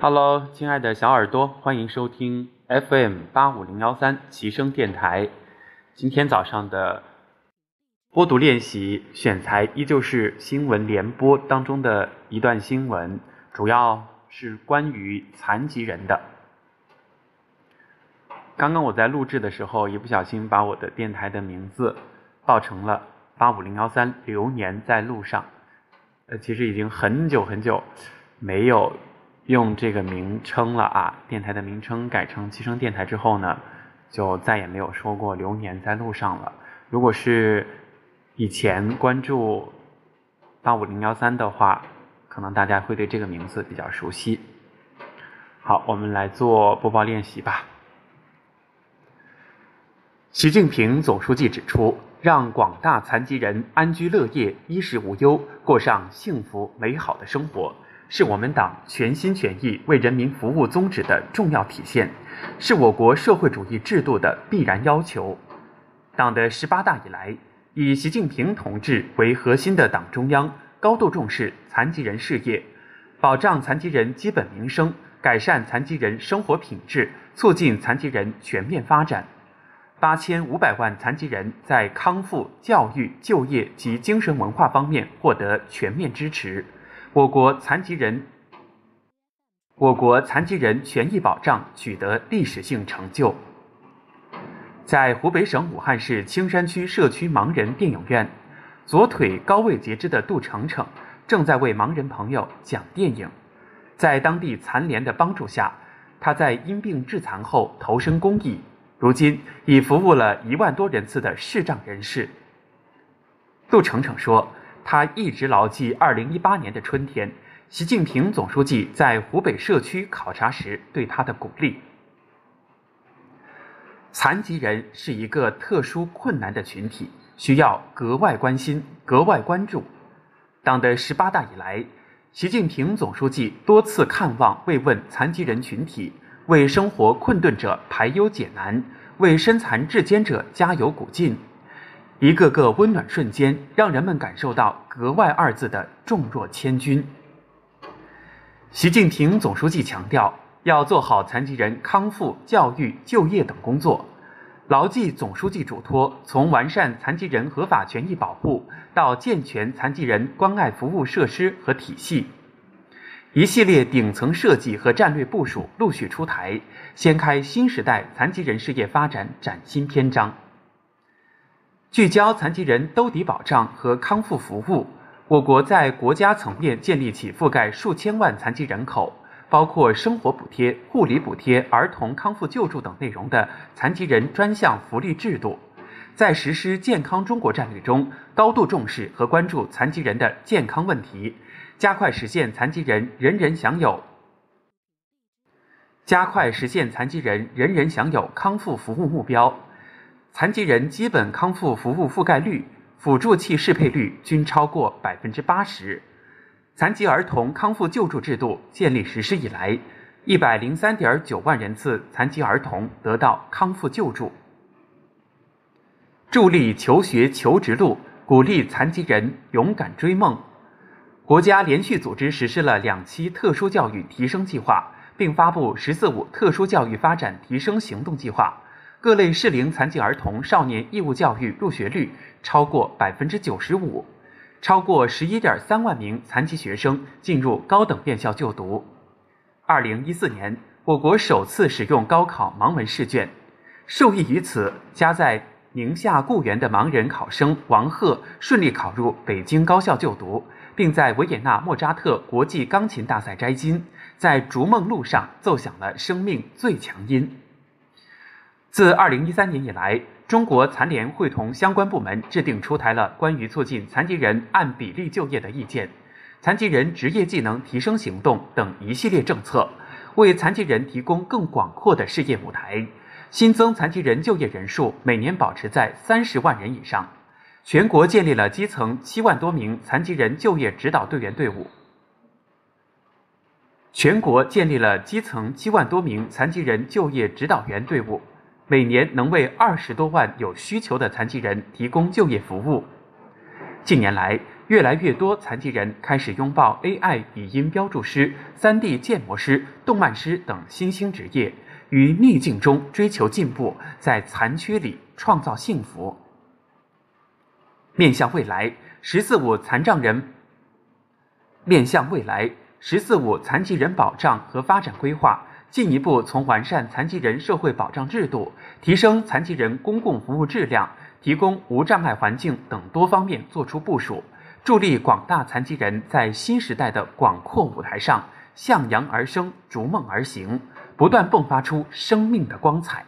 Hello，亲爱的小耳朵，欢迎收听 FM 八五零幺三齐声电台。今天早上的播读练习选材依旧是新闻联播当中的一段新闻，主要是关于残疾人的。刚刚我在录制的时候，一不小心把我的电台的名字报成了八五零幺三流年在路上。呃，其实已经很久很久没有用这个名称了啊。电台的名称改成七声电台之后呢，就再也没有说过流年在路上了。如果是以前关注八五零幺三的话，可能大家会对这个名字比较熟悉。好，我们来做播报练习吧。习近平总书记指出，让广大残疾人安居乐业、衣食无忧，过上幸福美好的生活，是我们党全心全意为人民服务宗旨的重要体现，是我国社会主义制度的必然要求。党的十八大以来，以习近平同志为核心的党中央高度重视残疾人事业，保障残疾人基本民生，改善残疾人生活品质，促进残疾人全面发展。八千五百万残疾人在康复、教育、就业及精神文化方面获得全面支持，我国残疾人我国残疾人权益保障取得历史性成就。在湖北省武汉市青山区社区盲人电影院，左腿高位截肢的杜成成正在为盲人朋友讲电影。在当地残联的帮助下，他在因病致残后投身公益。如今已服务了一万多人次的视障人士。杜成成说：“他一直牢记2018年的春天，习近平总书记在湖北社区考察时对他的鼓励。残疾人是一个特殊困难的群体，需要格外关心、格外关注。党的十八大以来，习近平总书记多次看望慰问残疾人群体。”为生活困顿者排忧解难，为身残志坚者加油鼓劲，一个个温暖瞬间，让人们感受到“格外”二字的重若千钧。习近平总书记强调，要做好残疾人康复、教育、就业等工作，牢记总书记嘱托，从完善残疾人合法权益保护到健全残疾人关爱服务设施和体系。一系列顶层设计和战略部署陆续出台，掀开新时代残疾人事业发展崭新篇章。聚焦残疾人兜底保障和康复服务，我国在国家层面建立起覆盖数千万残疾人口，包括生活补贴、护理补贴、儿童康复救助等内容的残疾人专项福利制度，在实施健康中国战略中，高度重视和关注残疾人的健康问题。加快实现残疾人人人享有，加快实现残疾人人人享有康复服务目标，残疾人基本康复服务覆盖率、辅助器适配率均超过百分之八十。残疾儿童康复救助制度建立实施以来，一百零三点九万人次残疾儿童得到康复救助。助力求学求职路，鼓励残疾人勇敢追梦。国家连续组织实施了两期特殊教育提升计划，并发布“十四五”特殊教育发展提升行动计划，各类适龄残疾儿童少年义务教育入学率超过百分之九十五，超过十一点三万名残疾学生进入高等院校就读。二零一四年，我国首次使用高考盲文试卷，受益于此，家在宁夏固原的盲人考生王贺顺利考入北京高校就读。并在维也纳莫扎特国际钢琴大赛摘金，在逐梦路上奏响了生命最强音。自2013年以来，中国残联会同相关部门制定出台了关于促进残疾人按比例就业的意见、残疾人职业技能提升行动等一系列政策，为残疾人提供更广阔的事业舞台。新增残疾人就业人数每年保持在三十万人以上。全国建立了基层七万多名残疾人就业指导队员队伍。全国建立了基层七万多名残疾人就业指导员队伍，每年能为二十多万有需求的残疾人提供就业服务。近年来，越来越多残疾人开始拥抱 AI 语音标注师、3D 建模师、动漫师等新兴职业，于逆境中追求进步，在残缺里创造幸福。面向未来，“十四五”残障人面向未来，“十四五”残疾人保障和发展规划进一步从完善残疾人社会保障制度、提升残疾人公共服务质量、提供无障碍环境等多方面作出部署。助力广大残疾人在新时代的广阔舞台上向阳而生、逐梦而行，不断迸发出生命的光彩。